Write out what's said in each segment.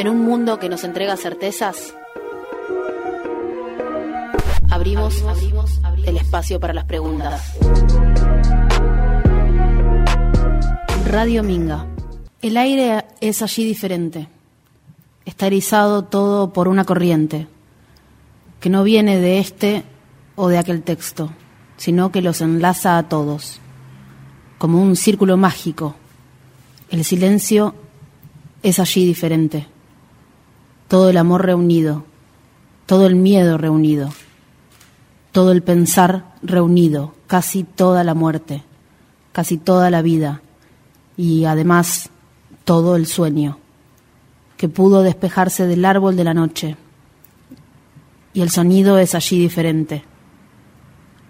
En un mundo que nos entrega certezas, abrimos, abrimos, el espacio para las preguntas. Radio Minga. El aire es allí diferente. Está erizado todo por una corriente que no viene de este o de aquel texto, sino que los enlaza a todos, como un círculo mágico. El silencio es allí diferente. Todo el amor reunido, todo el miedo reunido, todo el pensar reunido, casi toda la muerte, casi toda la vida y además todo el sueño, que pudo despejarse del árbol de la noche. Y el sonido es allí diferente.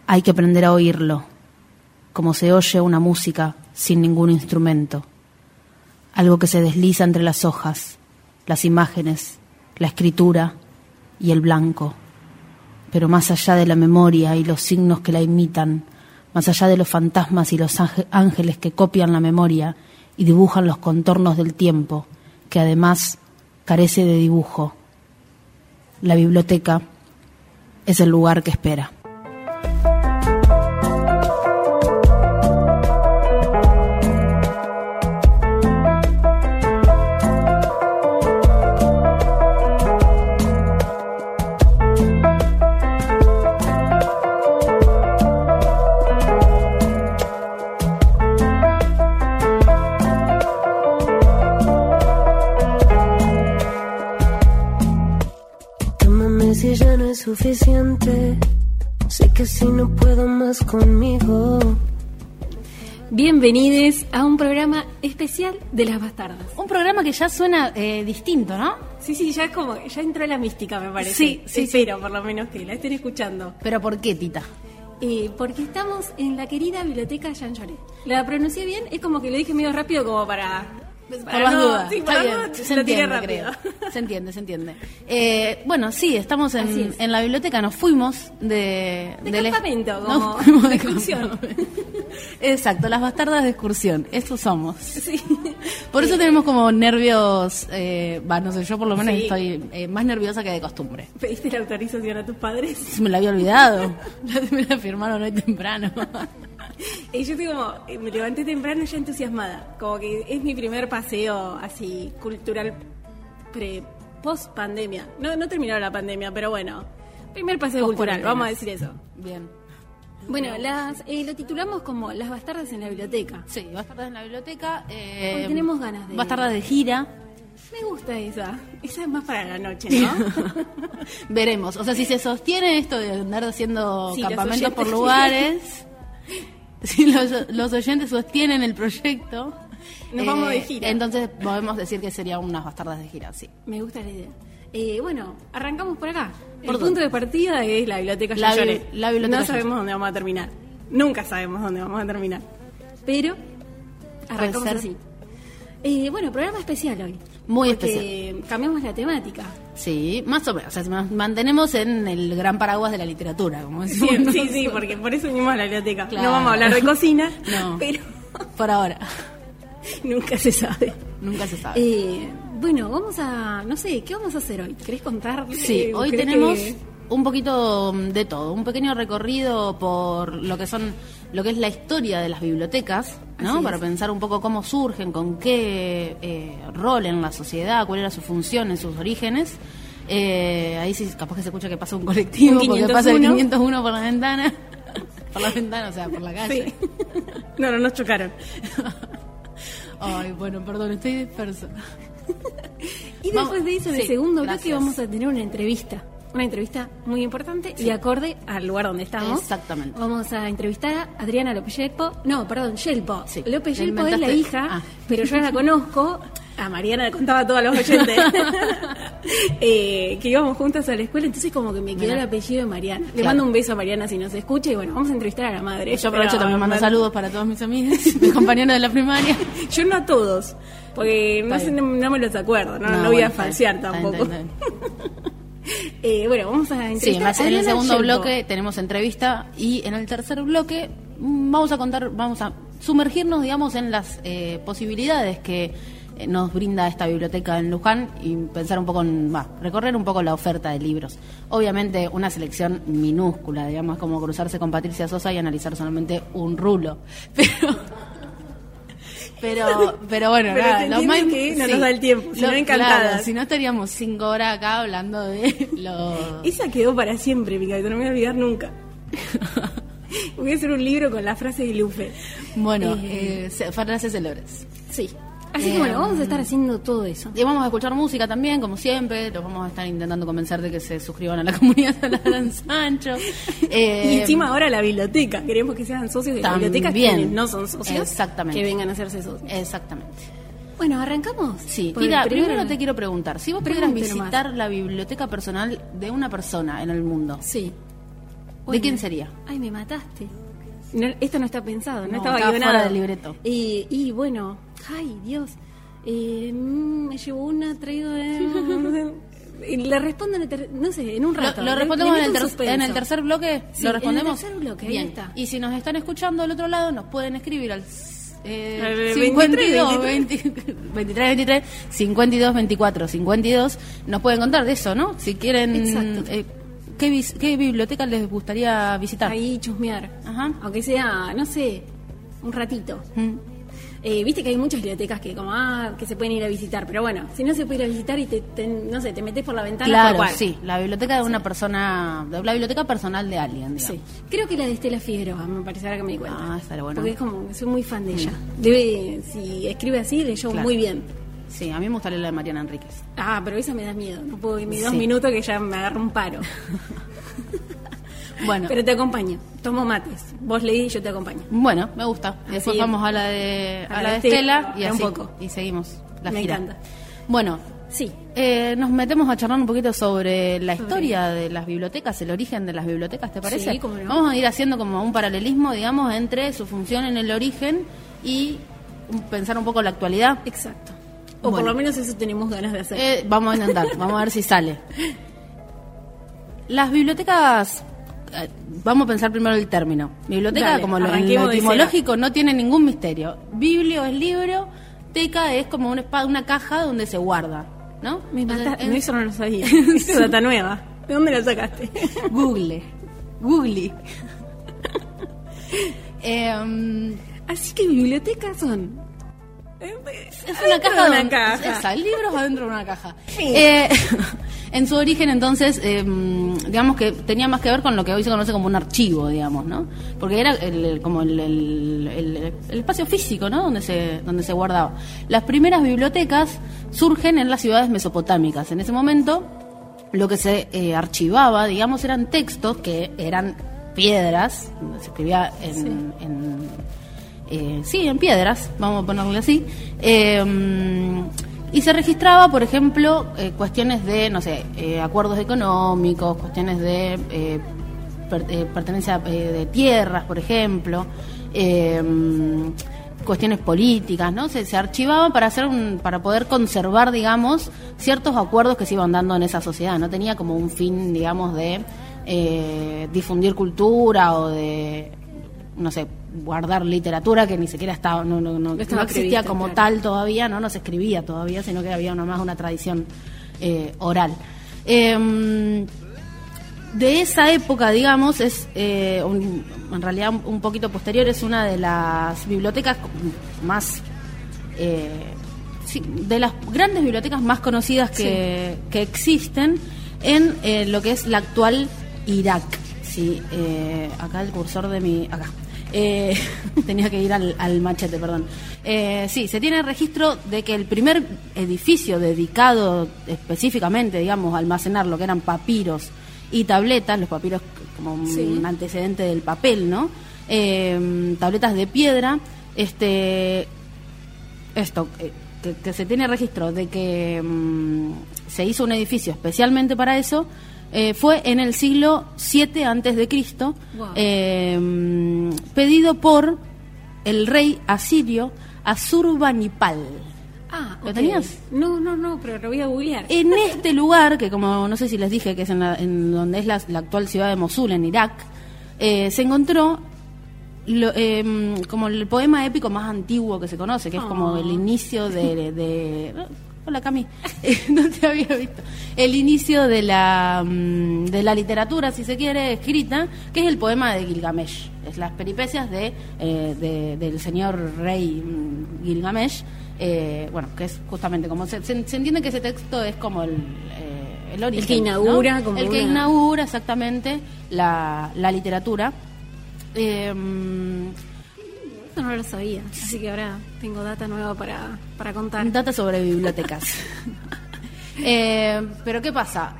Hay que aprender a oírlo, como se oye una música sin ningún instrumento algo que se desliza entre las hojas, las imágenes, la escritura y el blanco. Pero más allá de la memoria y los signos que la imitan, más allá de los fantasmas y los ángeles que copian la memoria y dibujan los contornos del tiempo, que además carece de dibujo, la biblioteca es el lugar que espera. Suficiente. Sé que si no puedo más conmigo. Bienvenidos a un programa especial de las bastardas. Un programa que ya suena eh, distinto, ¿no? Sí, sí, ya es como, ya entró la mística, me parece. Sí, sí. Espero, por lo menos, que la estén escuchando. ¿Pero por qué, Tita? Eh, porque estamos en la querida biblioteca Jean Jaurès. ¿La pronuncié bien? Es como que lo dije medio rápido como para por las dudas. Está bien, se entiende, creo. Se entiende, se entiende. Eh, bueno, sí, estamos en, en, la biblioteca, nos fuimos de... De, campamento, como de excursión. Exacto, las bastardas de excursión, estos somos. Sí. Por eso tenemos como nervios, eh, no sé, yo por lo menos estoy eh, más nerviosa que de costumbre. ¿Pediste la autorización a tus padres? Me la había olvidado, me la firmaron hoy temprano. Y yo como, eh, me levanté temprano ya entusiasmada. Como que es mi primer paseo así cultural pre post pandemia. No, no terminó la pandemia, pero bueno. Primer paseo cultural, vamos a decir eso. Bien. Bueno, las, eh, lo titulamos como Las bastardas en la biblioteca. Sí, bastardas en la biblioteca. Eh, tenemos ganas de. Bastardas de gira. Me gusta esa. Esa es más para la noche, ¿no? Veremos. O sea, si se sostiene esto de andar haciendo campamentos por lugares. si los, oyentes sostienen el proyecto, nos vamos de eh, gira. Entonces podemos decir que sería unas bastardas de gira, sí. Me gusta la idea. Eh, bueno, arrancamos por acá. Por el punto de partida es la biblioteca la, la biblioteca No sabemos dónde vamos a terminar. Nunca sabemos dónde vamos a terminar. Pero arrancamos así. Eh, bueno, programa especial hoy. Muy especial. Cambiamos la temática. Sí, más o menos. O sea, nos mantenemos en el gran paraguas de la literatura, como decimos. Sí, sí, porque por eso vinimos a la biblioteca. No vamos a hablar de cocina, no. pero. Por ahora. Nunca se sabe. Nunca se sabe. Eh, bueno, vamos a. No sé, ¿qué vamos a hacer hoy? ¿Querés contar? Sí, hoy tenemos un poquito de todo. Un pequeño recorrido por lo que son lo que es la historia de las bibliotecas, ¿no? Para pensar un poco cómo surgen, con qué eh, rol en la sociedad, cuál era su función en sus orígenes. Eh, ahí sí, capaz que se escucha que pasa un colectivo, porque pasa el 501 por la ventana. por la ventana, o sea, por la calle. No, no nos chocaron. Ay, bueno, perdón, estoy disperso. y después de eso, en el segundo bloque, vamos a tener una entrevista una entrevista muy importante y acorde al lugar donde estamos. Exactamente. Vamos a entrevistar a Adriana López Yelpo. No, perdón, Yelpo. López Yelpo es la hija, ah. pero yo la conozco. A Mariana le contaba a todos los oyentes eh, que íbamos juntas a la escuela, entonces como que me quedó el apellido de Mariana. Le mando un beso a Mariana si nos escucha y bueno, vamos a entrevistar a la madre. Yo aprovecho también mando saludos para todos mis amigos, mis compañeros de la primaria. yo no a todos, porque no, no, me los acuerdo, no, voy a falsear tampoco. Eh, bueno, vamos a entrevistar. Sí, en el segundo bloque tenemos entrevista y en el tercer bloque mm, vamos a contar, vamos a sumergirnos, digamos, en las eh, posibilidades que eh, nos brinda esta biblioteca en Luján y pensar un poco en, va, recorrer un poco la oferta de libros. Obviamente una selección minúscula, digamos, como cruzarse con Patricia Sosa y analizar solamente un rulo. Pero pero pero bueno pero nada, los que no nos da el tiempo si no encantadas. si no estaríamos cinco horas acá hablando de lo esa quedó para siempre mi no me voy a olvidar nunca. Voy a hacer un libro con la frase de Lufe bueno eh, eh, frases célebres sí Así que bueno, vamos a estar haciendo todo eso. Y vamos a escuchar música también, como siempre. Los vamos a estar intentando convencer de que se suscriban a la comunidad de la Gran Sancho. y encima ahora la biblioteca. Queremos que sean socios de la biblioteca que no son socios. Exactamente. Que vengan a hacerse socios. Exactamente. Bueno, ¿arrancamos? Sí. Mira, primero te quiero preguntar. Si vos pudieras visitar la biblioteca personal de una persona en el mundo. Sí. ¿De quién sería? Ay, me mataste. Esto no está pensado, no, estaba estaba fuera del libreto. Y, y bueno, ay Dios, eh, mm, me llevó una traído de... le respondo en el no sé, en un rato. ¿Lo, respondemos en, el en el, tercer bloque? ¿Lo respondemos? En el tercer bloque, Bien. Ahí está. Y si nos están escuchando del otro lado, nos pueden escribir al eh, 52, 23, 23, 52, 24, 52. Nos pueden contar de eso, ¿no? Si quieren. Eh, ¿qué, ¿Qué biblioteca les gustaría visitar? Ahí chusmear. Ajá. Aunque sea, no sé, un ratito. Mm. Eh, viste que hay muchas bibliotecas que como ah, que se pueden ir a visitar, pero bueno, si no se puede ir a visitar y te, no sé, te metes por la ventana. Claro, sí, la biblioteca de una persona, la biblioteca personal de alguien. Sí, creo que la de Estela Figueroa, me parecerá que me di cuenta. Ah, está bueno. Porque es como, soy muy fan de ella. Debe, si escribe así, leyó muy bien. Sí, a mí me gustaría la de Mariana Enríquez. Ah, pero esa me da miedo. No puedo irme dos minutos que ya me agarro un paro. Bueno. Pero te acompaño. Tomo mates. Vos leí y yo te acompaño. Bueno, me gusta. Después vamos a la de, a, la de Estela y así. Y seguimos la me encanta. Bueno, sí. Eh, nos metemos a charlar un poquito sobre la historia de las bibliotecas, el origen de las bibliotecas, ¿te parece? Sí, cómo no. Vamos a ir haciendo como un paralelismo, digamos, entre su función en el origen y pensar un poco la actualidad. Exacto. O por lo menos eso tenemos ganas de hacer. Eh, vamos a intentar, vamos a ver si sale. Las bibliotecas eh, vamos a pensar primero el término. Biblioteca, como lo, etimológico, no tiene ningún misterio. Biblio es libro, teca es como una, una caja donde se guarda, ¿no? Me eso no lo sabía. es data nueva. ¿De dónde la sacaste? Google. Google. Em, así que bibliotecas son es una caja, de una caja. libros adentro de una caja. Eh, en su origen, entonces, em, digamos que tenía más que ver con lo que hoy se conoce como un archivo, digamos, ¿no? Porque era como el, el, espacio físico, ¿no? Donde se, donde se guardaba. Las primeras bibliotecas surgen en las ciudades mesopotámicas. En ese momento, lo que se eh, archivaba, digamos, eran textos que eran piedras, se escribía en eh, sí, en piedras, vamos a ponerle así. Eh, y se registraba, por ejemplo, eh, cuestiones de, no sé, acuerdos económicos, cuestiones de pertenencia de tierras, por ejemplo, cuestiones políticas, ¿no? Se, se archivaba para hacer para poder conservar, digamos, ciertos acuerdos que se iban dando en esa sociedad. No tenía como un fin, digamos, de difundir cultura o de, no sé, guardar literatura que ni siquiera estaba no, no, no, existía como tal todavía no no se escribía todavía sino que había nomás una tradición eh, oral. Em, de esa época digamos es eh, en realidad un poquito posterior es una de las bibliotecas más eh, de las grandes bibliotecas más conocidas que, que existen en lo que es la actual Irak sí acá el cursor de mi acá eh, tenía que ir al, machete, perdón. Eh, sí, se tiene registro de que el primer edificio dedicado específicamente, digamos, a almacenar lo que eran papiros y tabletas, los papiros como un antecedente del papel, ¿no? Eh, tabletas de piedra, este, esto, eh, que, se tiene registro de que mm, se hizo un edificio especialmente para eso, eh, fue en el siglo 7 antes de Cristo, eh, pedido por el rey asirio Asurbanipal. Ah, ¿lo tenías? No, no, no, pero lo voy a googlear. En este lugar, que como no sé si les dije que es en, donde es la, actual ciudad de Mosul, en Irak, eh, se encontró em, como el poema épico más antiguo que se conoce, que es como el oh. inicio de, Hola Cami, no te había visto. El inicio de la, mm, de la literatura, si se quiere, escrita, que es el poema de Gilgamesh. Es las peripecias de, eh, del señor rey mm, Gilgamesh, eh, bueno, que es justamente como se, se, entiende que ese texto es como el, eh, el origen. El que inaugura, como El que inaugura exactamente la, la literatura. Eh, No lo sabía, así que ahora tengo data nueva para, para contar. Data sobre bibliotecas. eh, pero ¿qué pasa?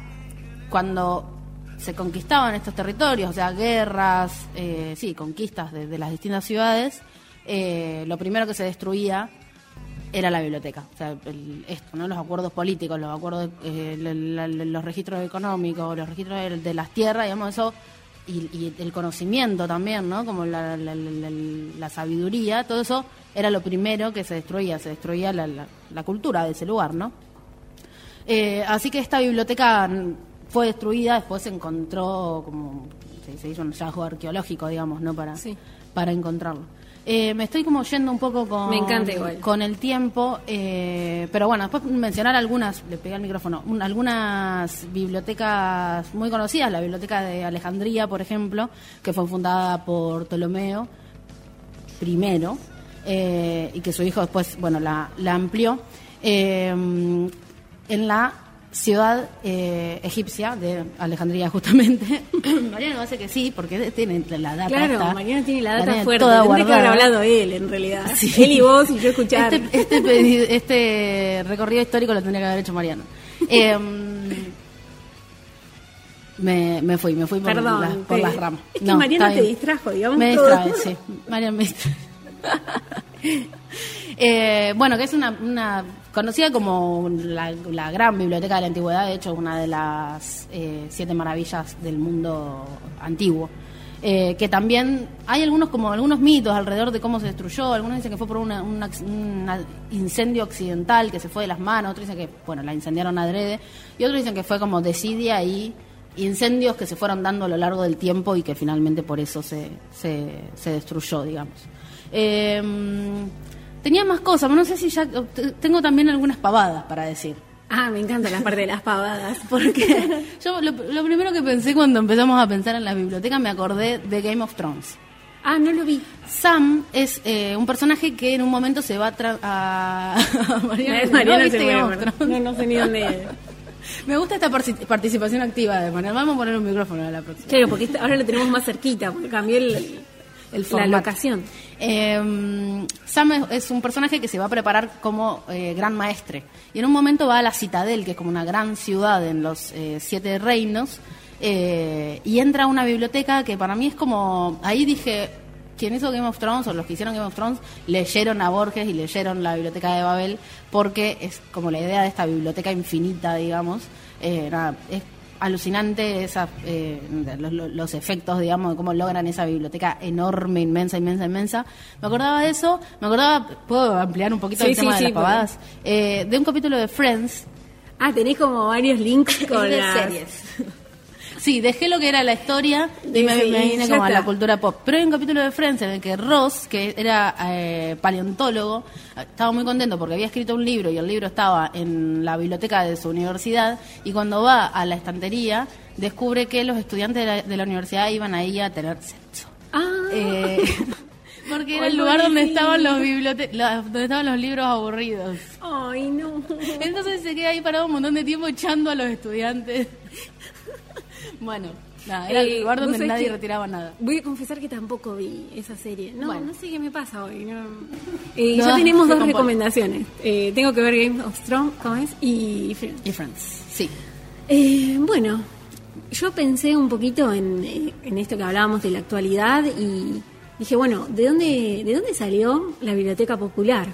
Cuando se conquistaban estos territorios, o sea, guerras, eh, sí, conquistas de, de, las distintas ciudades, eh, lo primero que se destruía era la biblioteca. O sea, esto, ¿no? Los acuerdos políticos, los acuerdos, eh, los registros económicos, los registros de, las tierras, digamos, eso, y, el conocimiento también, ¿no? Como la, sabiduría, todo eso era lo primero que se destruía, se destruía la, cultura de ese lugar, ¿no? Eh, así que esta biblioteca fue destruida, después se encontró como se, hizo un hallazgo arqueológico, digamos, ¿no? Para, para encontrarlo. Eh, me estoy como yendo un poco con, con el tiempo, eh, pero bueno, después mencionar algunas, le pegué al micrófono, algunas bibliotecas muy conocidas, la biblioteca de Alejandría, por ejemplo, que fue fundada por Ptolomeo primero, eh, y que su hijo después, bueno, la, la amplió. en la ciudad eh, egipcia de Alejandría justamente. Mariano hace que sí, porque tiene la data. Claro, Mariano tiene la data fuerte. Tendría que haber hablado él, en realidad. Él y vos y yo escuchar. Este, este, este, recorrido histórico lo tendría que haber hecho Mariano. Em, me, me fui, me fui por, por las ramas. Es que Mariano te distrajo, digamos. Me distrae, sí. Mariano me distrae. eh, bueno, que es una, una conocida como la, gran biblioteca de la antigüedad, de hecho una de las eh, siete maravillas del mundo antiguo. Eh, que también hay algunos como algunos mitos alrededor de cómo se destruyó, algunos dicen que fue por un incendio accidental que se fue de las manos, otros dicen que bueno la incendiaron adrede y otros dicen que fue como desidia y incendios que se fueron dando a lo largo del tiempo y que finalmente por eso se, se, se destruyó, digamos. Eh, Tenía más cosas, pero no sé si ya. Tengo también algunas pavadas para decir. Ah, me encanta la parte de las pavadas. Porque yo lo, primero que pensé cuando empezamos a pensar en la biblioteca me acordé de Game of Thrones. Ah, no lo vi. Sam es eh, un personaje que en un momento se va a... Mariana, Mariana ¿no, Game of Thrones? no, no sé ni dónde... Me gusta esta participación activa de Mariana. Vamos a poner un micrófono a la próxima. Claro, porque ahora lo tenemos más cerquita, porque cambió el, la locación. Em, Sam es, un personaje que se va a preparar como eh, gran maestre. Y en un momento va a la Citadel, que es como una gran ciudad en los eh, Siete Reinos, eh, y entra a una biblioteca que para mí es como. Ahí dije. Quien hizo Game of Thrones o los que hicieron Game of Thrones leyeron a Borges y leyeron la biblioteca de Babel porque es como la idea de esta biblioteca infinita, digamos. es alucinante esa, eh, los, efectos, digamos, de cómo logran esa biblioteca enorme, inmensa, inmensa, inmensa. Me acordaba de eso, me acordaba, puedo ampliar un poquito el tema de las pavadas, eh, de un capítulo de Friends. Ah, tenés como varios links con las series. Sí, dejé lo que era la historia y me, vine como a la cultura pop. Pero hay un capítulo de Friends en el que Ross, que era eh, paleontólogo, estaba muy contento porque había escrito un libro y el libro estaba en la biblioteca de su universidad y cuando va a la estantería descubre que los estudiantes de la, universidad iban ahí a tener sexo. Ah. Eh, porque era el lugar donde estaban los donde estaban los libros aburridos. Ay, no. Entonces se queda ahí parado un montón de tiempo echando a los estudiantes. Bueno, nada, era el eh, lugar donde nadie retiraba nada. Voy a confesar que tampoco vi esa serie. No, no sé qué me pasa hoy. Eh, ya tenemos dos recomendaciones. Eh, tengo que ver Game of Thrones y Friends. Y Friends, sí. bueno, yo pensé un poquito en, en esto que hablábamos de la actualidad y dije, bueno, ¿de dónde, ¿de dónde salió la biblioteca popular?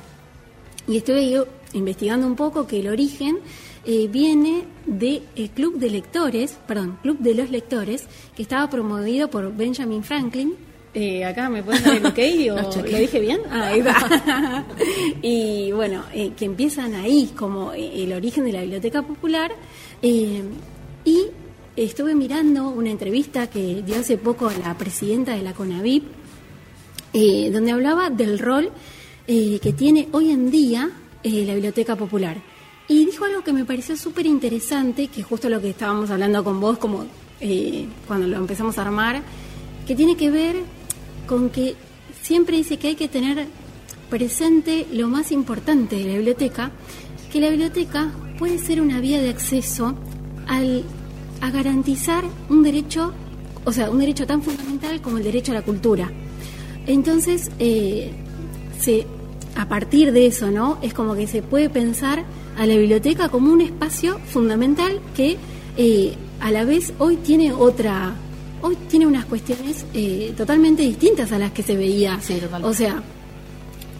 Y estuve yo investigando un poco que el origen eh, viene del el Club de Lectores, perdón, Club de los Lectores, que estaba promovido por Benjamin Franklin. Eh, acá me puedes dar el ok o lo dije bien. Ah, ahí va. y bueno, eh, que empiezan ahí como el origen de la biblioteca popular. y estuve mirando una entrevista que dio hace poco la presidenta de la CONAVIP, eh, donde hablaba del rol eh, que tiene hoy en día eh, la Biblioteca Popular. Y dijo algo que me pareció súper interesante, que justo lo que estábamos hablando con vos, como cuando lo empezamos a armar, que tiene que ver con que siempre dice que hay que tener presente lo más importante de la biblioteca, que la biblioteca puede ser una vía de acceso al, a garantizar un derecho, o sea, un derecho tan fundamental como el derecho a la cultura. Entonces, eh, se, a partir de eso, ¿no? Es como que se puede pensar a la biblioteca como un espacio fundamental que eh, a la vez hoy tiene otra, hoy tiene unas cuestiones eh, totalmente distintas a las que se veía. o sea,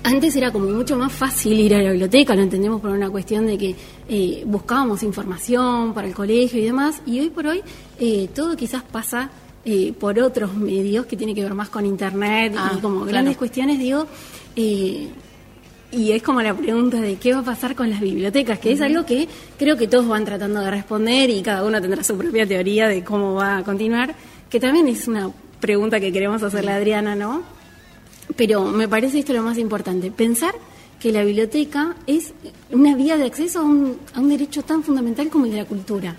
antes era como mucho más fácil ir a la biblioteca, lo entendemos por una cuestión de que eh, buscábamos información para el colegio y demás, y hoy por hoy todo quizás pasa eh, por otros medios que tiene que ver más con internet y ah, como grandes cuestiones, digo, y es como la pregunta de qué va a pasar con las bibliotecas, que es algo que creo que todos van tratando de responder y cada uno tendrá su propia teoría de cómo va a continuar, que también es una pregunta que queremos hacerle a Adriana, ¿no? Pero me parece esto lo más importante, pensar que la biblioteca es una vía de acceso a un, a un derecho tan fundamental como el de la cultura.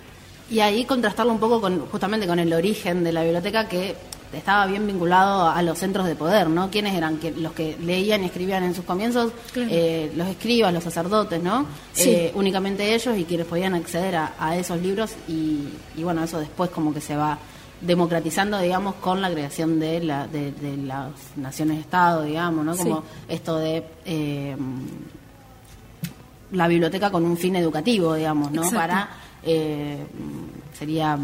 Y ahí contrastarlo un poco con, justamente con el origen de la biblioteca que estaba bien vinculado a los centros de poder, ¿no? ¿Quiénes eran los que leían y escribían en sus comienzos? Eh, los escribas, los sacerdotes, ¿no? Eh, únicamente ellos y quienes podían acceder a, esos libros y, y, bueno, eso después como que se va democratizando, digamos, con la creación de, la, de, las naciones-estado, digamos, ¿no? Como esto de eh, la biblioteca con un fin educativo, digamos, ¿no? Para, eh, sería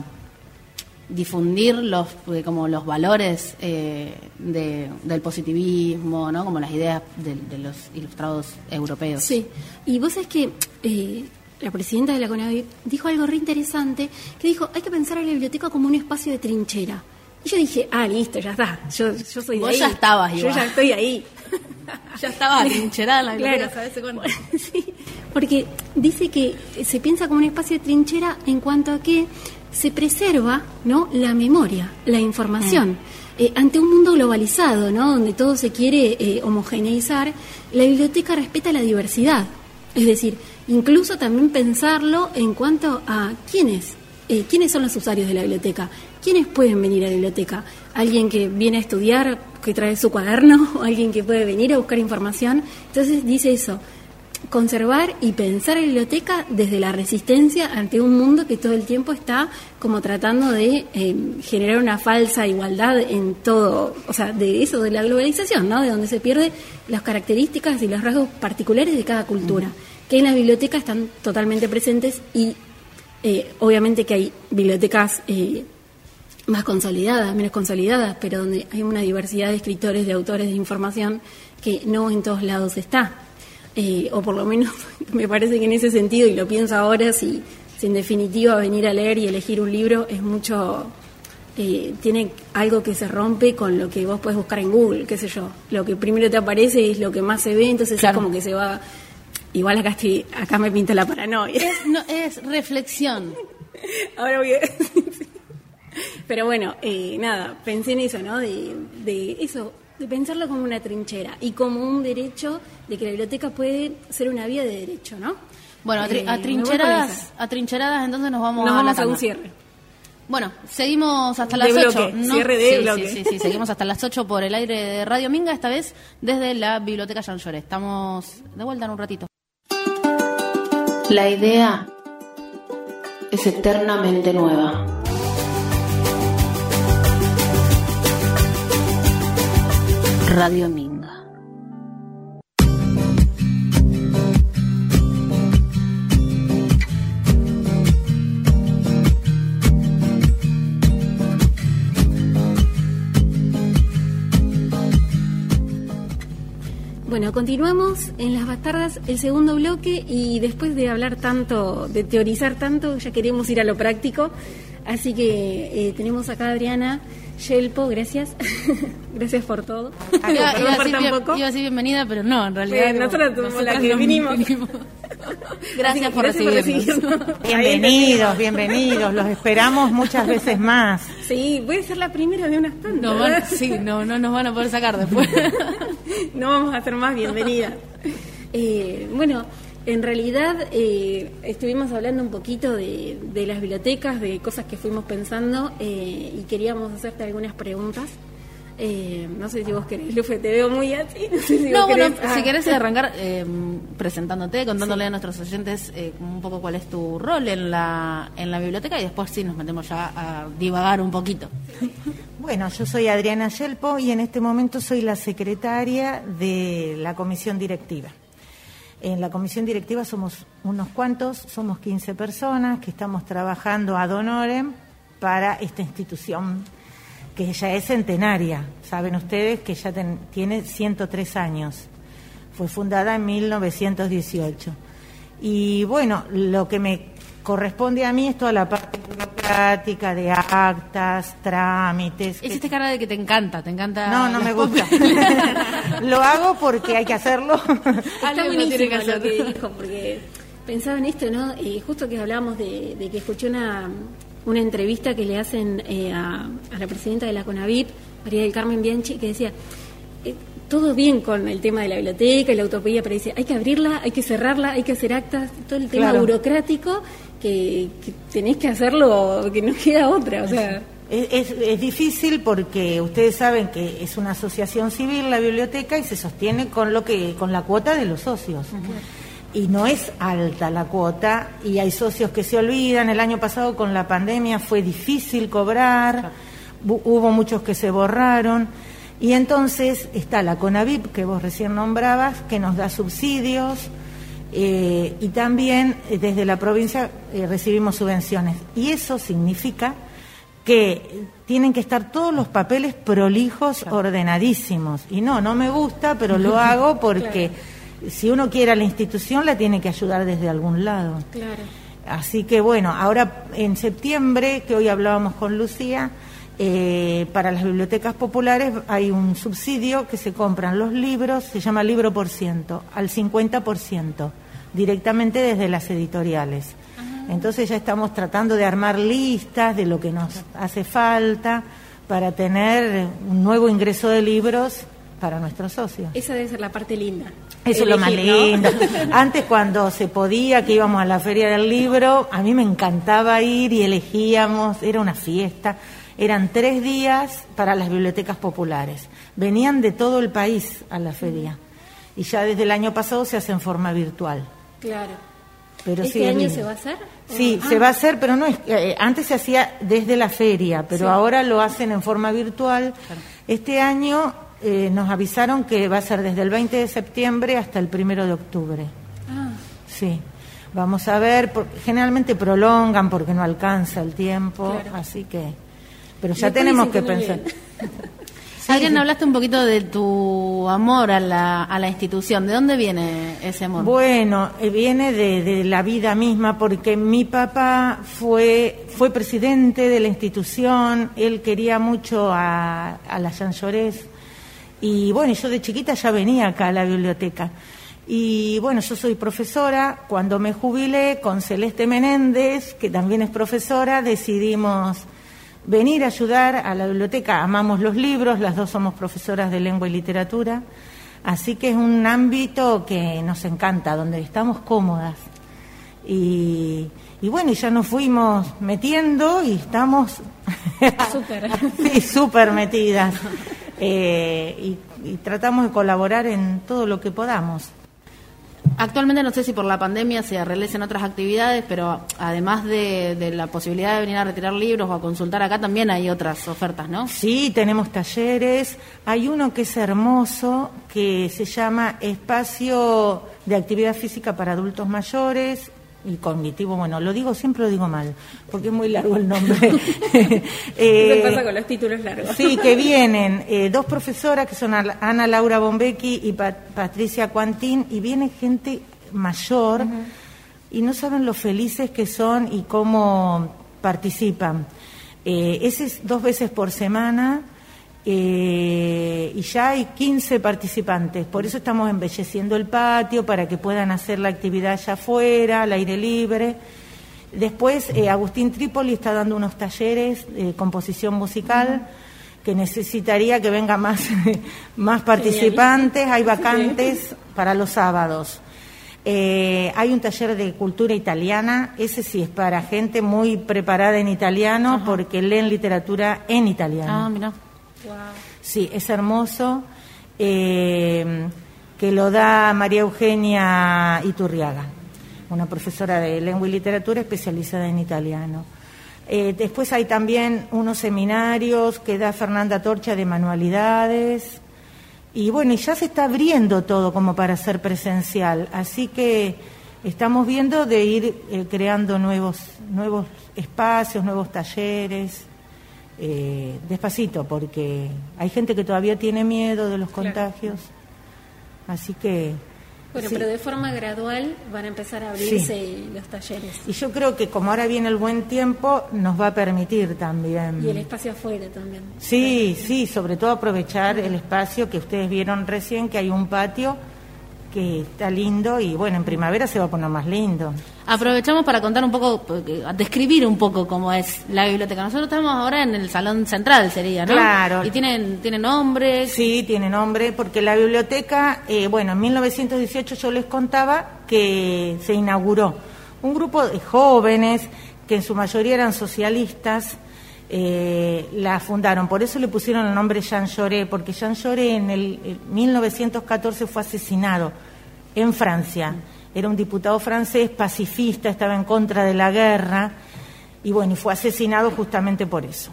difundir los eh, como los valores del positivismo, ¿no? Como las ideas de, los ilustrados europeos. Sí, y vos es que la presidenta de la CONAVI, dijo algo re interesante, que dijo, hay que pensar a la biblioteca como un espacio de trinchera. Y yo dije, ah, listo, ya está, yo, yo soy de Vos ya estabas, Yo ya estoy ahí. ya estaba trincherada en la biblioteca, ¿sabes cuándo? sí, porque dice que se piensa como un espacio de trinchera en cuanto a que se preserva ¿no? la memoria, la información. Mm. Eh, ante un mundo globalizado, ¿no? donde todo se quiere eh, homogeneizar, la biblioteca respeta la diversidad. Es decir, Incluso también pensarlo en cuanto a quiénes, eh, quiénes son los usuarios de la biblioteca, quiénes pueden venir a la biblioteca. Alguien que viene a estudiar, que trae su cuaderno, o alguien que puede venir a buscar información. Entonces dice eso, conservar y pensar la biblioteca desde la resistencia ante un mundo que todo el tiempo está como tratando de eh, generar una falsa igualdad en todo, o sea, de eso, de la globalización, ¿no? De donde se pierden las características y los rasgos particulares de cada cultura que en las bibliotecas están totalmente presentes y eh, obviamente que hay bibliotecas eh, más consolidadas, menos consolidadas, pero donde hay una diversidad de escritores, de autores de información que no en todos lados está. Eh, o por lo menos me parece que en ese sentido, y lo pienso ahora, si, si en definitiva venir a leer y elegir un libro es mucho tiene algo que se rompe con lo que vos puedes buscar en Google, qué sé yo. Lo que primero te aparece es lo que más se ve, entonces es como que se va Igual acá, estoy, acá me pinta la paranoia. Es, no, es reflexión. Ahora voy a... Pero bueno, eh, nada, pensé en eso, ¿no? De, de eso, de pensarlo como una trinchera y como un derecho de que la biblioteca puede ser una vía de derecho, ¿no? Bueno, a, eh, trincheradas, a trincheradas entonces nos vamos, nos vamos a, un cierre. Bueno, seguimos hasta las 8. Cierre de bloque. Sí, sí, seguimos hasta las 8 por el aire de Radio Minga, esta vez desde la Biblioteca Lloret. Estamos de vuelta en un ratito. La idea es eternamente nueva. Radio Minga. Bueno, continuamos en Las Bastardas, el segundo bloque, y después de hablar tanto, de teorizar tanto, ya queremos ir a lo práctico. Así que eh, tenemos acá a Adriana Yelpo, gracias. gracias por todo. iba, a decir, bienvenida, pero no, en realidad. nosotros somos las que vinimos. Gracias, por, recibirnos. Bienvenidos, bienvenidos. Los esperamos muchas veces más. Sí, voy ser la primera de unas tantas. No, sí, no, no nos van a poder sacar después. no vamos a hacer más bienvenidas. Eh, bueno, en realidad eh, estuvimos hablando un poquito de, las bibliotecas, de cosas que fuimos pensando eh, y queríamos hacerte algunas preguntas. Eh, no sé si vos querés, Lufe, te veo muy así. No, sé si no bueno, si ah. querés arrancar presentándote, contándole a nuestros oyentes un poco cuál es tu rol en la, en la biblioteca y después sí nos metemos ya a divagar un poquito. Bueno, yo soy Adriana Yelpo y en este momento soy la secretaria de la comisión directiva. En la comisión directiva somos unos cuantos, somos 15 personas que estamos trabajando ad honorem para esta institución que ya es centenaria. Saben ustedes que ya tiene 103 años. Fue fundada en 1918. Y bueno, lo que me corresponde a mí es toda la parte burocrática de actas, trámites. Hiciste cara de que te encanta, te encanta. No, no me gusta. lo hago porque hay que hacerlo. Está buenísimo que lo que dijo, porque pensaba en esto, ¿no? Y justo que hablábamos de, que escuché una, una entrevista que le hacen eh, a, la presidenta de la CONAVIP, María del Carmen Bianchi, que decía, eh, todo bien con el tema de la biblioteca y la utopía, pero dice, hay que abrirla, hay que cerrarla, hay que hacer actas, todo el tema burocrático que, tenés que hacerlo, que no queda otra. O sea. Es, es, difícil porque ustedes saben que es una asociación civil la biblioteca y se sostiene con lo que con la cuota de los socios. Y no es alta la cuota y hay socios que se olvidan. El año pasado con la pandemia fue difícil cobrar, hubo muchos que se borraron. Y entonces está la CONAVIP, que vos recién nombrabas, que nos da subsidios, eh, y también eh, desde la provincia eh, recibimos subvenciones. Y eso significa que tienen que estar todos los papeles prolijos, ordenadísimos. Y no, no me gusta, pero lo hago porque si uno quiere a la institución la tiene que ayudar desde algún lado. Claro. Así que bueno, ahora en septiembre, que hoy hablábamos con Lucía, para las bibliotecas populares hay un subsidio que se compran los libros, se llama libro por ciento, al 50% directamente desde las editoriales. Entonces ya estamos tratando de armar listas de lo que nos hace falta para tener un nuevo ingreso de libros para nuestros socios. Esa debe ser la parte linda. Eso es lo más lindo. Antes cuando se podía, que íbamos a la feria del libro, a mí me encantaba ir y elegíamos, era una fiesta. Eran tres días para las bibliotecas populares. Venían de todo el país a la feria. Y ya desde el año pasado se hace en forma virtual. Claro. Pero ¿Este año se va a hacer? Sí, se va a hacer, pero no es. Eh, antes se hacía desde la feria, pero ahora lo hacen en forma virtual. Este año eh, nos avisaron que va a ser desde el 20 de septiembre hasta el 1 de octubre. Ah. Sí. Vamos a ver, generalmente prolongan porque no alcanza el tiempo, así que. Pero ya tenemos que pensar. Alguien hablaste un poquito de tu amor a la, a la institución. ¿De dónde viene ese amor? Bueno, eh, viene de, la vida misma, porque mi papá fue, fue presidente de la institución, él quería mucho a, a la Jean Llorés, y bueno, yo de chiquita ya venía acá a la biblioteca. Y bueno, yo soy profesora. Cuando me jubilé con Celeste Menéndez, que también es profesora, decidimos venir a ayudar a la biblioteca. Amamos los libros, las dos somos profesoras de lengua y literatura, así que es un ámbito que nos encanta, donde estamos cómodas. Y, bueno, ya nos fuimos metiendo y estamos súper metidas. Eh, y tratamos de colaborar en todo lo que podamos. Actualmente no sé si por la pandemia se realicen otras actividades, pero además de, la posibilidad de venir a retirar libros o a consultar acá, también hay otras ofertas, ¿no? Sí, tenemos talleres. Hay uno que es hermoso, que se llama Espacio de Actividad Física para Adultos Mayores y cognitivo, bueno, lo digo, siempre lo digo mal, porque es muy largo el nombre. ¿Qué pasa con los títulos largos? sí, que vienen eh, dos profesoras que son Ana Laura Bombecchi y Patricia Cuantín, y viene gente mayor y no saben lo felices que son y cómo participan. Eh, ese es dos veces por semana Eh, y ya hay 15 participantes. Por eso estamos embelleciendo el patio para que puedan hacer la actividad allá afuera, al aire libre. Después, eh, Agustín Trípoli está dando unos talleres de composición musical que necesitaría que vengan más, más participantes. Hay vacantes para los sábados. Eh, hay un taller de cultura italiana, ese sí es para gente muy preparada en italiano porque leen literatura en italiano. Ah, mira. Sí, es hermoso, eh, que lo da María Eugenia Iturriaga, una profesora de lengua y literatura especializada en italiano. Eh, después hay también unos seminarios que da Fernanda Torcha de manualidades. Y bueno, y ya se está abriendo todo como para ser presencial, así que estamos viendo de ir eh, creando nuevos, nuevos espacios, nuevos talleres, eh, despacito, porque hay gente que todavía tiene miedo de los contagios, así que bueno, pero de forma gradual van a empezar a abrirse los talleres. Y yo creo que como ahora viene el buen tiempo, nos va a permitir también. Y el espacio afuera también. Sí, sí, sobre todo aprovechar el espacio que ustedes vieron recién, que hay un patio que está lindo y bueno, en primavera se va a poner más lindo. Aprovechamos para contar un poco, describir un poco cómo es la biblioteca. Nosotros estamos ahora en el salón central, sería, ¿no? Claro. ¿Y tienen, tiene nombre? Sí, tiene nombre, porque la biblioteca, eh, bueno, en 1918 yo les contaba que se inauguró un grupo de jóvenes que en su mayoría eran socialistas, eh, la fundaron. Por eso le pusieron el nombre Jean Jaurès, porque Jean Jaurès en el 1914 fue asesinado en Francia. Era un diputado francés pacifista, estaba en contra de la guerra y bueno, y fue asesinado justamente por eso.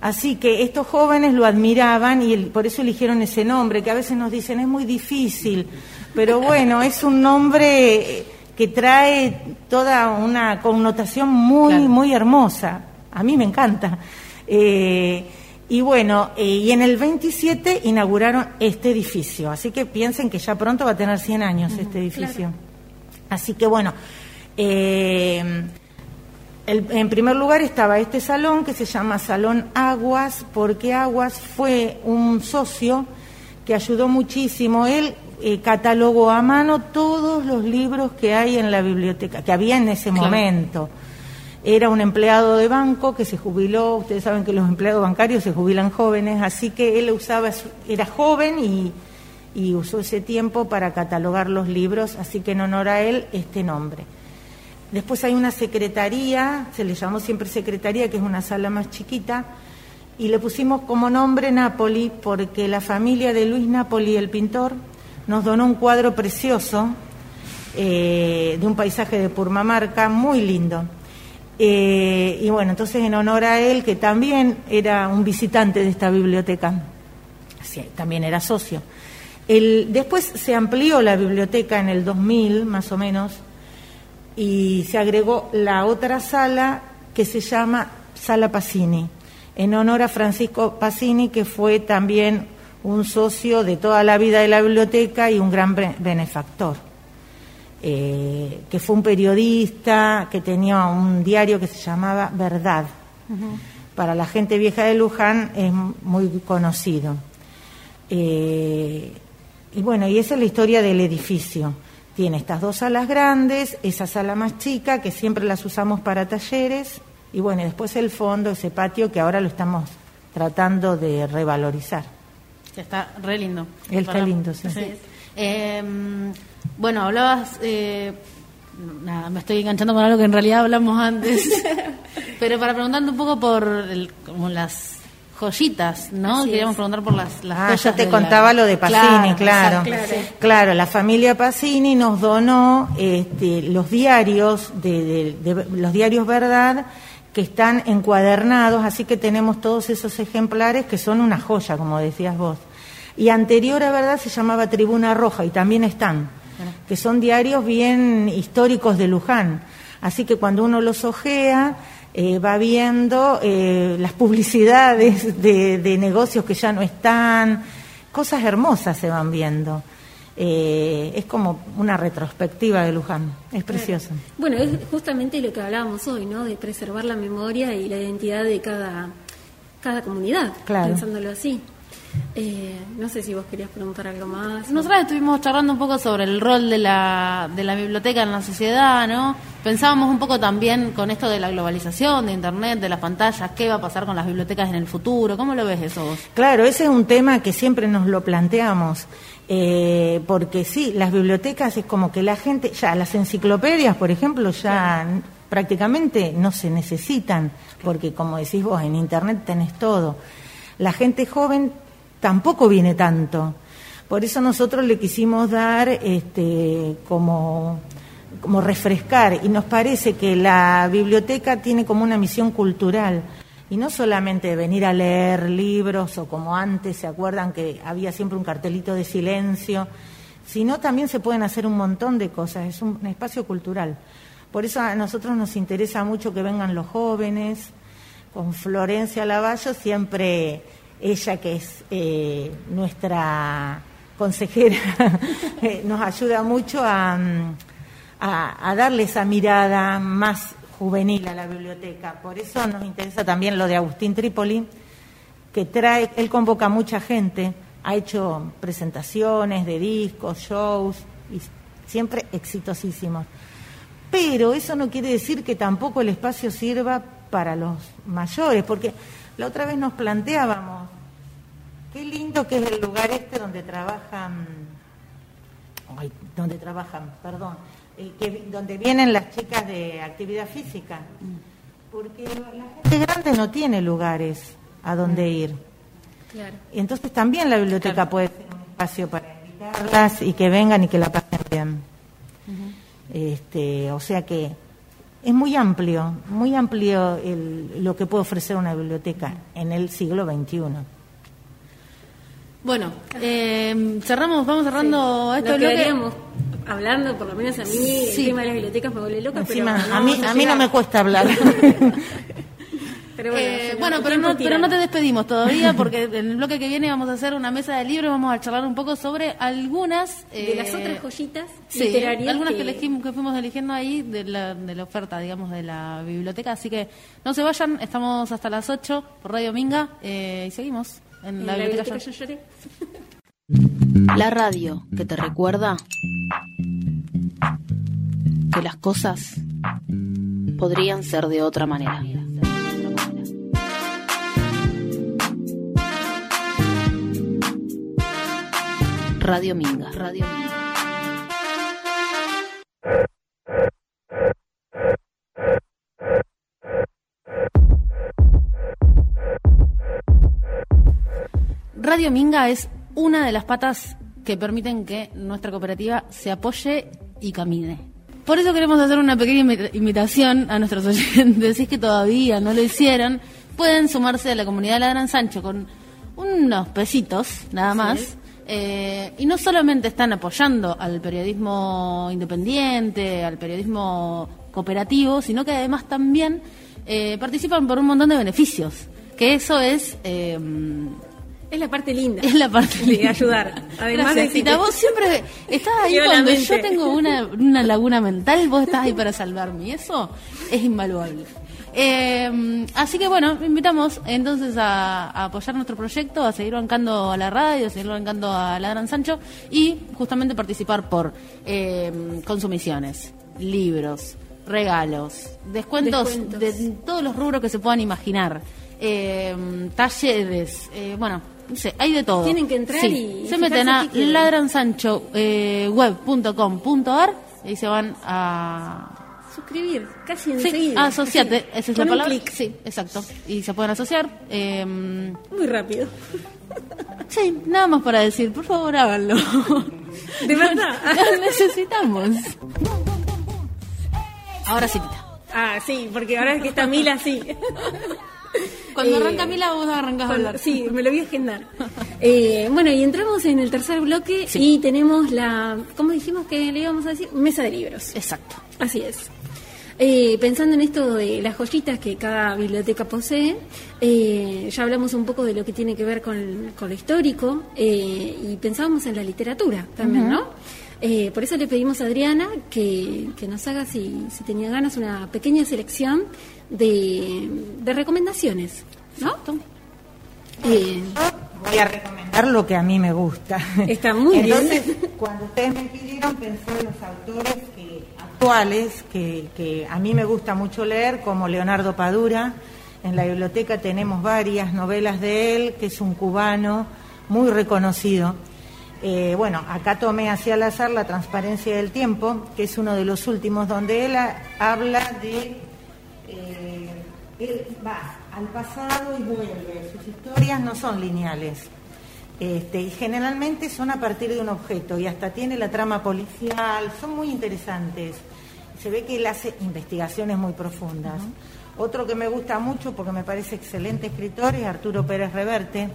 Así que estos jóvenes lo admiraban y por eso eligieron ese nombre, que a veces nos dicen es muy difícil, pero bueno, es un nombre que trae toda una connotación muy, muy hermosa. A mí me encanta. Eh, y bueno, eh, y en el 27 inauguraron este edificio, así que piensen que ya pronto va a tener 100 años este edificio. Así que bueno, eh, en primer lugar estaba este salón que se llama Salón Aguas, porque Aguas fue un socio que ayudó muchísimo. Él catalogó a mano todos los libros que hay en la biblioteca, que había en ese momento. Era un empleado de banco que se jubiló, ustedes saben que los empleados bancarios se jubilan jóvenes, así que él usaba, era joven y, usó ese tiempo para catalogar los libros, así que en honor a él este nombre. Después hay una secretaría, se le llamó siempre secretaría, que es una sala más chiquita, y le pusimos como nombre Napoli porque la familia de Luis Napoli, el pintor, nos donó un cuadro precioso eh, de un paisaje de Purmamarca, muy lindo. Eh, y bueno, entonces en honor a él, que también era un visitante de esta biblioteca, también era socio. El, después se amplió la biblioteca en el 2000, más o menos, y se agregó la otra sala que se llama Sala Pacini, en honor a Francisco Pacini, que fue también un socio de toda la vida de la biblioteca y un gran benefactor. Eh, que fue un periodista, que tenía un diario que se llamaba Verdad. Para la gente vieja de Luján es muy conocido. Eh, y bueno, y esa es la historia del edificio. Tiene estas dos salas grandes, esa sala más chica, que siempre las usamos para talleres, y bueno, después el fondo, ese patio que ahora lo estamos tratando de revalorizar. Está re lindo. Está lindo, sí. Em, bueno, hablabas, eh, nada, me estoy enganchando con algo que en realidad hablamos antes, pero para preguntarte un poco por como las joyitas, ¿no? Queríamos preguntar por las, las ah, ya te contaba lo de Pacini, claro. Claro, la familia Pacini nos donó este, los diarios, de, los diarios Verdad, que están encuadernados, así que tenemos todos esos ejemplares que son una joya, como decías vos. Y anterior a Verdad se llamaba Tribuna Roja y también están, que son diarios bien históricos de Luján. Así que cuando uno los ojea, eh, va viendo eh, las publicidades de, negocios que ya no están, cosas hermosas se van viendo. Eh, es como una retrospectiva de Luján, es precioso. Bueno, es justamente lo que hablábamos hoy, ¿no? De preservar la memoria y la identidad de cada, cada comunidad, pensándolo así. Eh, no sé si vos querías preguntar algo más. Nosotros estuvimos charlando un poco sobre el rol de la, de la biblioteca en la sociedad, ¿no? Pensábamos un poco también con esto de la globalización, de Internet, de las pantallas, qué va a pasar con las bibliotecas en el futuro. ¿Cómo lo ves eso vos? Claro, ese es un tema que siempre nos lo planteamos. Eh, porque sí, las bibliotecas es como que la gente, ya las enciclopedias, por ejemplo, ya prácticamente no se necesitan, porque como decís vos, en Internet tenés todo. La gente joven tampoco viene tanto. Por eso nosotros le quisimos dar este, como, como refrescar y nos parece que la biblioteca tiene como una misión cultural y no solamente venir a leer libros o como antes, ¿se acuerdan que había siempre un cartelito de silencio? Sino también se pueden hacer un montón de cosas, es un espacio cultural. Por eso a nosotros nos interesa mucho que vengan los jóvenes, con Florencia Lavallo siempre ella que es eh, nuestra consejera, eh, nos ayuda mucho a, a, darle esa mirada más juvenil a la biblioteca. Por eso nos interesa también lo de Agustín Trípoli, que trae, él convoca a mucha gente, ha hecho presentaciones de discos, shows, y siempre exitosísimos. Pero eso no quiere decir que tampoco el espacio sirva para los mayores, porque la otra vez nos planteábamos, qué lindo que es el lugar este donde trabajan, donde trabajan, perdón, que, donde vienen las chicas de actividad física, porque la gente grande no tiene lugares a donde ir. Y entonces también la biblioteca puede ser un espacio para invitarlas y que vengan y que la pasen bien. este, o sea que es muy amplio, muy amplio lo que puede ofrecer una biblioteca en el siglo XXI. Bueno, eh, cerramos, vamos cerrando esto. Lo que hablando, por lo menos a mí, el tema de las bibliotecas me vuelve loca, pero a, mí, a, mí no me cuesta hablar. Pero bueno, eh, pero, no, pero no te despedimos todavía porque en el bloque que viene vamos a hacer una mesa de libros, vamos a charlar un poco sobre algunas... de las eh, otras joyitas sí, algunas que... elegimos, que fuimos eligiendo ahí de la, de la oferta, digamos, de la biblioteca. Así que no se vayan, estamos hasta las 8 por Radio Minga eh, y seguimos en, la, biblioteca. La radio que te recuerda que las cosas podrían ser de otra manera. Radio Minga. Radio Minga. Radio Minga es una de las patas que permiten que nuestra cooperativa se apoye y camine. Por eso queremos hacer una pequeña invitación a nuestros oyentes. Si es que todavía no lo hicieron, pueden sumarse a la comunidad de la Gran Sancho con unos pesitos, nada más. Eh, y no solamente están apoyando al periodismo independiente, al periodismo cooperativo, sino que además también eh, participan por un montón de beneficios. Que eso es. Eh, es la parte linda. Es la parte linda. De ayudar. Además de vos siempre estás ahí cuando yo tengo una, una laguna mental, vos estás ahí para salvarme. Y eso es invaluable. Eh, así que bueno, invitamos entonces a, apoyar nuestro proyecto, a seguir bancando a la radio, a seguir bancando a la Gran Sancho y justamente participar por eh, consumiciones, libros, regalos, descuentos, de todos los rubros que se puedan imaginar, eh, talleres, eh, bueno, no sé, hay de todo. Tienen que entrar y se meten a ladransanchoweb.com.ar y se van a suscribir, casi enseguida. asociate, esa es la palabra. Sí, exacto. Y se pueden asociar. Em, Muy rápido. Sí, nada más para decir, por favor háganlo. De verdad. necesitamos. Ahora sí, Tita. Ah, sí, porque ahora es que está Mila, sí. Cuando arranca eh, Mila, vos arrancás a hablar. Sí, me lo voy a agendar. Eh, bueno, y entramos en el tercer bloque y tenemos la, ¿cómo dijimos que le íbamos a decir? Mesa de libros. Exacto. Así es. Eh, pensando en esto de las joyitas que cada biblioteca posee, eh, ya hablamos un poco de lo que tiene que ver con, lo histórico eh, y pensábamos en la literatura también, ¿no? por eso le pedimos a Adriana que, nos haga, si, si, tenía ganas, una pequeña selección de, recomendaciones, ¿no? voy a recomendar lo que a mí me gusta. Está muy Entonces, cuando ustedes me pidieron, pensé en los autores actuales que, a mí me gusta mucho leer, como Leonardo Padura. En la biblioteca tenemos varias novelas de él, que es un cubano muy reconocido. Eh, bueno, acá tomé hacia al azar La transparencia del tiempo, que es uno de los últimos, donde él habla de... Eh, él va al pasado y vuelve. Sus historias no son lineales. Este, y generalmente son a partir de un objeto y hasta tiene la trama policial, son muy interesantes. Se ve que él hace investigaciones muy profundas. Otro que me gusta mucho porque me parece excelente escritor es Arturo Pérez Reverte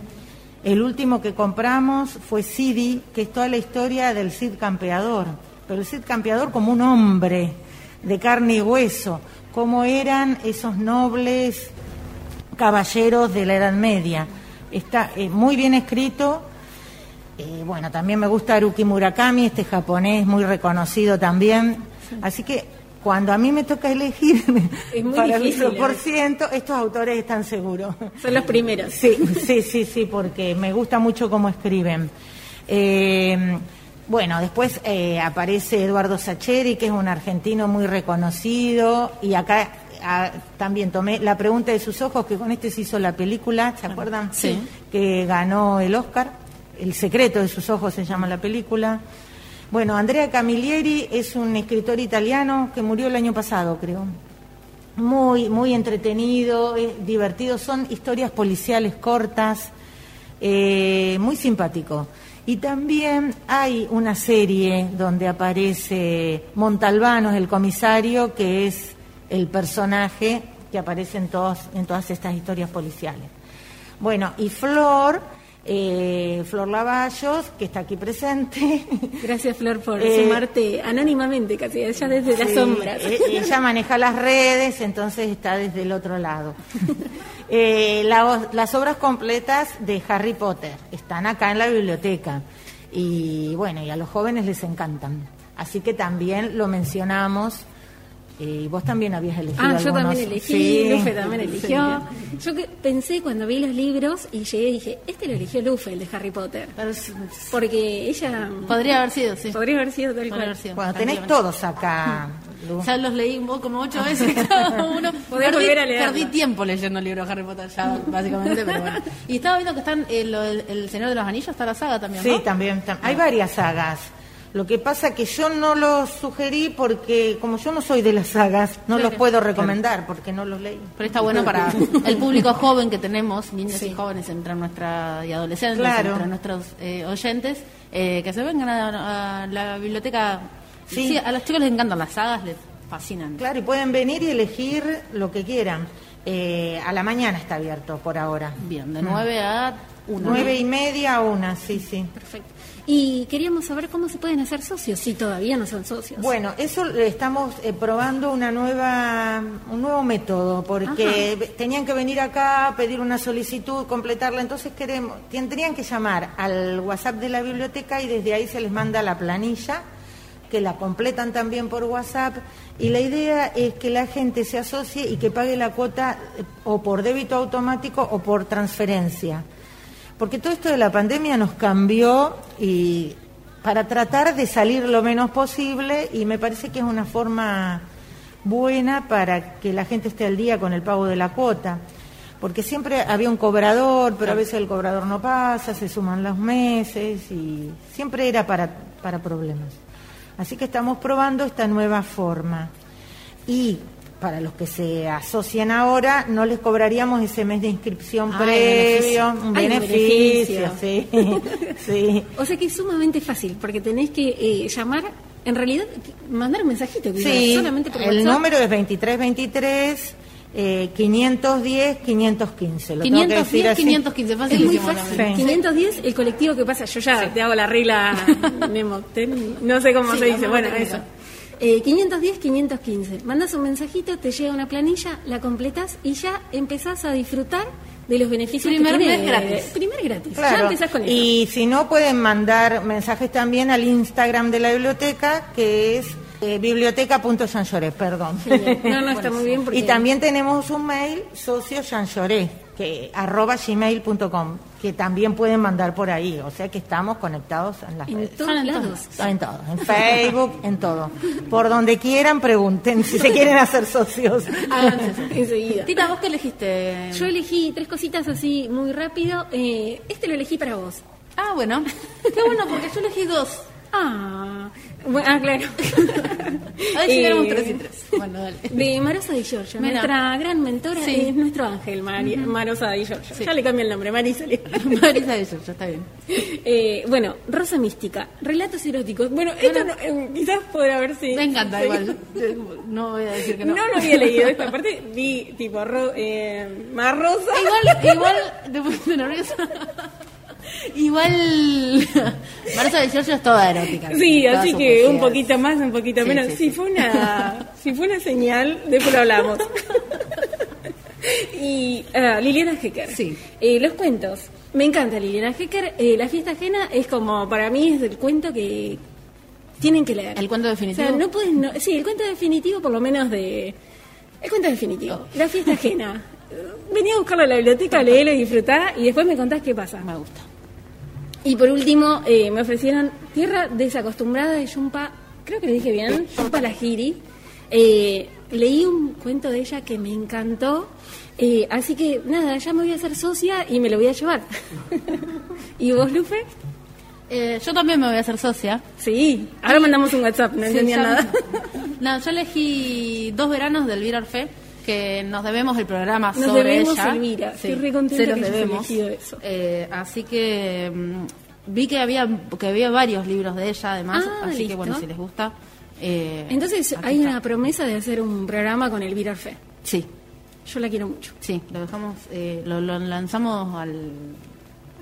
el último que compramos fue Sidi, que es toda la historia del Cid Campeador, pero el Cid Campeador como un hombre de carne y hueso, cómo eran esos nobles caballeros de la Edad Media. Está eh, muy bien escrito. Eh, bueno, también me gusta Haruki Murakami, este japonés muy reconocido también. Así que cuando a mí me toca elegir para el por ciento, estos autores están seguros. Son los primeros. Sí, sí, sí, sí, porque me gusta mucho cómo escriben. Eh, bueno, después eh, aparece Eduardo Sacheri, que es un argentino muy reconocido, y acá ah, también tomé la pregunta de sus ojos, que con este se hizo la película, ¿se acuerdan? Sí. Que ganó el Oscar. El secreto de sus ojos se llama la película. Bueno, Andrea Camilleri es un escritor italiano que murió el año pasado, creo. Muy, muy entretenido, divertido. Son historias policiales cortas, eh, muy simpático. Y también hay una serie donde aparece Montalbano, el comisario, que es el personaje que aparece en, todos, en todas estas historias policiales. Bueno, y Flor eh, Flor Lavallos, que está aquí presente. Gracias, Flor, por eh, sumarte anónimamente, casi, ella desde las sombras. Eh, ella maneja las redes, entonces está desde el otro lado. Eh, las obras completas de Harry Potter están acá en la biblioteca. Y bueno, y a los jóvenes les encantan. Así que también lo mencionamos y vos también habías elegido. Ah, yo también elegí, Lufe también eligió. Yo que pensé cuando vi los libros y llegué y dije, este lo eligió Lufe, el de Harry Potter. Porque ella. Podría haber sido, sí. Podría haber sido tal cual. Bueno, tenéis todos acá. Ya los leí como ocho veces cada uno. Podría volver a leer. Perdí tiempo leyendo el libro de Harry Potter ya, básicamente, pero bueno. Y estaba viendo que están el, el, Señor de los Anillos, está la saga también, Sí, también. Hay varias sagas. Lo que pasa que yo no los sugerí porque como yo no soy de las sagas, no los puedo recomendar porque no los leí. Pero está bueno para el público joven que tenemos, niños y jóvenes entre nuestra y adolescentes, entre nuestros eh, oyentes, eh, que se vengan a, la biblioteca. Sí. a los chicos les encantan las sagas, les fascinan. Claro, y pueden venir y elegir lo que quieran. Eh, a la mañana está abierto por ahora. Bien, de 9 mm. a 1. 9 y media a 1, sí, sí. Perfecto. Y queríamos saber cómo se pueden hacer socios, si todavía no son socios. Bueno, eso estamos eh, probando una nueva, un nuevo método, porque tenían que venir acá, pedir una solicitud, completarla, entonces queremos, tendrían que llamar al WhatsApp de la biblioteca y desde ahí se les manda la planilla que la completan también por WhatsApp y la idea es que la gente se asocie y que pague la cuota eh, o por débito automático o por transferencia porque todo esto de la pandemia nos cambió y para tratar de salir lo menos posible y me parece que es una forma buena para que la gente esté al día con el pago de la cuota. Porque siempre había un cobrador, pero a veces el cobrador no pasa, se suman los meses y siempre era para, para problemas. Así que estamos probando esta nueva forma. Y para los que se asocian ahora, no les cobraríamos ese mes de inscripción previo, un beneficio, sí, sí. O sea que es sumamente fácil, porque tenés que eh, llamar, en realidad, mandar un mensajito. Sí, solamente por el número es 2323... Eh, 510, 515. Lo 510, 515, fácil. Es muy fácil. 510, el colectivo que pasa, yo ya te hago la regla, no sé cómo se dice, bueno, eso. 510, eh, 515. Mandas un mensajito, te llega una planilla, la completas y ya empezás a disfrutar de los beneficios primer que mes gratis. Primer gratis. Ya empezás con eso. Y si no, pueden mandar mensajes también al Instagram de la biblioteca, que es eh, perdón. No, no, está muy bien. Y también tenemos un mail, socio que arroba gmail.com, que también pueden mandar por ahí. O sea que estamos conectados en las en redes. Todos lados. En todo, en Facebook, en todo. Por donde quieran, pregunten si se quieren hacer socios. enseguida. Tita, ¿vos qué elegiste? Yo elegí tres cositas así muy rápido. Eh, este lo elegí para vos. Ah, bueno. Qué bueno, porque yo elegí dos. Ah, bueno, ah claro. Ver si éramos tres y tres. Bueno, dale. De Marosa Di Giorgio, Mira. nuestra gran mentora, Sí. es nuestro ángel, Mari- Marosa Di Giorgio. Ya le cambié el nombre, Marisa. Marisa de Giorgio, está bien. Eh, bueno, Rosa Mística, relatos eróticos. Bueno, esto no- eh, quizás podrá ver si... Me encanta sí. igual. No voy a decir que no. No lo había leído esta parte, vi tipo ro, eh, más rosa. Igual, igual, te nerviosa. Igual, Marisa de Giorgio es toda erótica. Sí, así que un poquito más, un poquito Sí, menos. sí, si sí. fue una, si fue una señal, después lo hablamos. y ah, Liliana Hecker. Sí. Eh, los cuentos. Me encanta Liliana Hecker. Eh, la fiesta ajena es como, para mí es el cuento que tienen que leer. El cuento O definitivo. sea, no puedes, no- sí, el cuento definitivo por lo menos de... El cuento definitivo. La fiesta ajena. Vení a buscarlo a la biblioteca, léelo y disfrutá y después me contás qué pasa. Me gusta. Y por último, eh, me ofrecieron Tierra Desacostumbrada de Yumpa, creo que le dije bien, Yumpa Lahiri. Eh, leí un cuento de ella que me encantó, eh, así que nada, ya me voy a hacer socia y me lo voy a llevar. ¿Y vos, Lupe? Eh, yo también me voy a hacer socia. Sí, ahora mandamos un WhatsApp, no Sí, entendía ya- nada. No, yo elegí dos veranos de Elvira Orfe, que nos debemos el programa Nos sobre debemos ella. Elvira. Sí, Estoy re contenta se los que debemos. eso. Eh, así que mm, vi que había que había varios libros de ella, además. Ah, así que listo. bueno, si les gusta. eh, Entonces hay está. una promesa de hacer un programa con Elvira Orfe. Sí, Yo la quiero mucho. sí, lo dejamos, eh, lo, lo lanzamos al,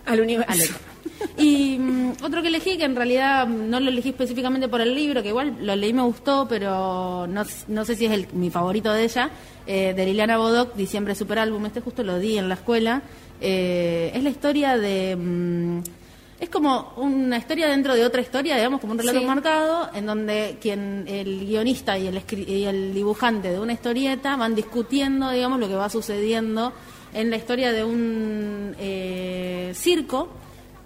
Al universo. al. Y mm, otro que elegí, que en realidad mm, no lo elegí específicamente por el libro, que igual lo leí me gustó, pero no, no sé si es el, mi favorito de ella, eh, de Liliana Bodoc, Diciembre Superálbum, este justo lo di en la escuela. Eh, es la historia de... mm, es como una historia dentro de otra historia, digamos, como un relato Sí. marcado, en donde quien el guionista y el, y el dibujante de una historieta van discutiendo, digamos, lo que va sucediendo en la historia de un eh, circo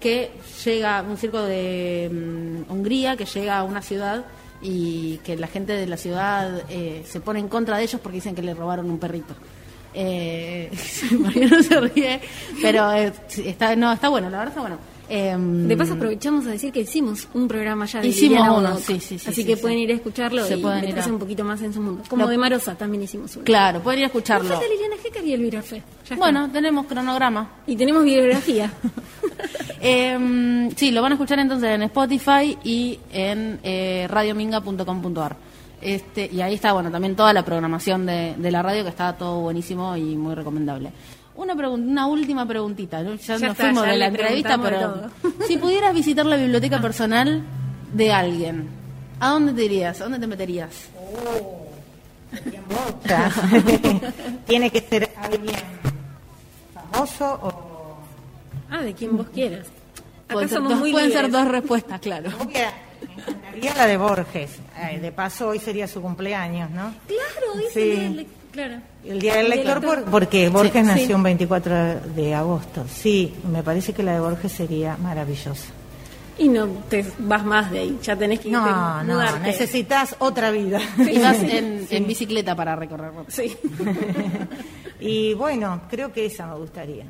que llega, un circo de mm, Hungría que llega a una ciudad y que la gente de la ciudad eh, se pone en contra de ellos porque dicen que le robaron un perrito. Eh, Mariano se ríe, pero eh, está, no, está bueno, la verdad está bueno. Em, De paso aprovechamos a decir que hicimos un programa ya de Hicimos Liliana uno, sí, sí, sí, Así sí, que sí. pueden ir a escucharlo Se y pueden meterse a- un poquito más en su mundo. Como Lo- de Marosa también hicimos uno. Claro, pueden ir a escucharlo. Liliana Hecker y Elvira Fe. Bueno, tenemos cronograma. Y tenemos bibliografía. Em, sí, lo van a escuchar entonces en Spotify y en eh, radiominga.com.ar. Este, y ahí está, bueno, también toda la programación de, de la radio, que está todo buenísimo y muy recomendable. Una, una última preguntita, ¿no? ya, Ya nos está, fuimos ya de la entrevista, pero si pudieras visitar la biblioteca personal de alguien, ¿a dónde te irías? ¿A dónde te meterías? Otra. Tiene que ser alguien famoso o... ah, de quien vos quieras. Acá Pueden ser, somos dos, muy pueden ser libres. dos respuestas, claro. La de Borges. Eh, de paso, hoy sería su cumpleaños, ¿no? Claro, dice Sí. el le- claro. El Día del El Lector, lector. por- porque Borges Sí, nació sí. un 24 de agosto. Sí, me parece que la de Borges sería maravillosa. Y no te vas más de ahí, ya tenés que irte, No, no, mudarte. necesitas otra vida. Y vas en, en bicicleta para recorrerlo. Sí. y bueno, creo que esa me gustaría.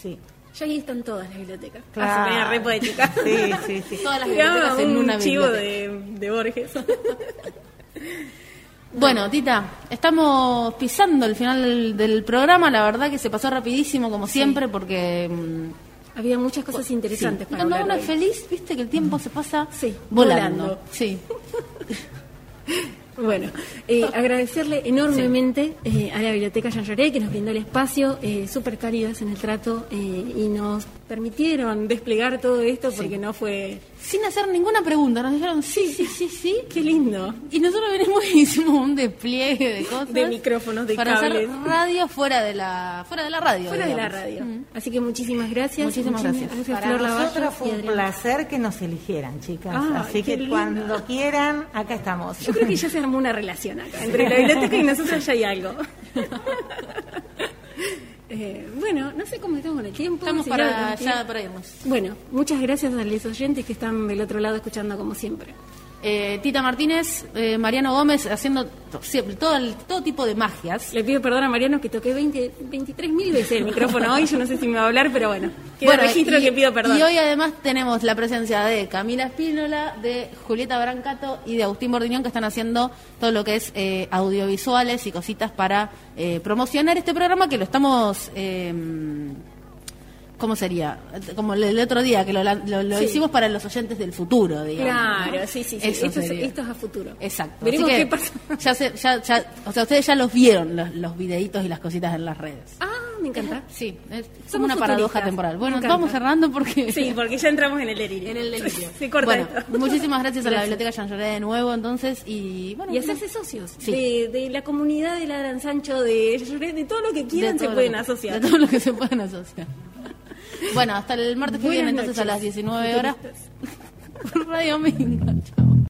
Sí. Ya ahí están todas las bibliotecas. Claro. Ah, re poética. Sí, sí, sí. Todas las bibliotecas en un una chivo biblioteca. de, de Borges. Bueno, Tita, estamos pisando el final del, del programa. La verdad que se pasó rapidísimo, como siempre, porque. mm, Había muchas cosas sí. interesantes Y para Cuando uno es feliz, viste que el tiempo se pasa Sí, volando. volando. Sí. Bueno, eh, agradecerle enormemente eh, a la Biblioteca Jean Jaurès que nos brindó el espacio, eh, súper cálidos en el trato eh, y nos permitieron desplegar todo esto porque no fue... Sin hacer ninguna pregunta, nos dijeron sí, sí, sí, sí. ¡Qué lindo! Y nosotros venimos y hicimos un despliegue de cosas. De micrófonos, de para cables. hacer radio fuera de la, fuera de la radio. Fuera de la radio. Mm. Así que muchísimas gracias. Muchísimas gracias. Gracias, Para Flor nosotros fue un placer que nos eligieran, chicas. Ah, Así que lindo. cuando quieran, acá estamos. Yo creo que ya se armó una relación acá. Entre la biblioteca y nosotros ya hay algo. Eh, bueno, no sé cómo estamos con el tiempo. Estamos para, ya para irnos. Bueno, muchas gracias a los oyentes que están del otro lado escuchando como siempre. Eh, Tita Martínez, eh, Mariano Gómez haciendo todo, todo tipo de magias. Le pido perdón a Mariano que toqué 20, 23 mil veces el micrófono hoy, yo no sé si me va a hablar, pero bueno, bueno, registro que pido perdón. Y hoy además tenemos la presencia de Camila Espínola, de Julieta Brancato y de Agustín Bordiñón que están haciendo todo lo que es eh, audiovisuales y cositas para promocionar este programa que lo estamos ¿Cómo sería? Como el otro día, que lo, hicimos para los oyentes del futuro, digamos. Claro, sí, sí, sí. Esto es, a futuro. Exacto. Veremos qué pasa. Ya, ya, ya, o sea, ustedes ya los vieron, los, los videitos y las cositas en las redes. Ah, me encanta. Sí, es como una paradoja temporal. Bueno, vamos cerrando porque... Sí, porque ya entramos en el delirio. En el delirio. Se corta bueno, muchísimas gracias, a la Biblioteca Jean de nuevo, entonces, y bueno... Y hacerse socios de, de, la comunidad de la Gran Sancho, de, de todo lo que quieran se pueden asociar. De todo lo que se pueden asociar. Bueno, hasta el martes que viene, entonces a las 19 horas. Radio Minga.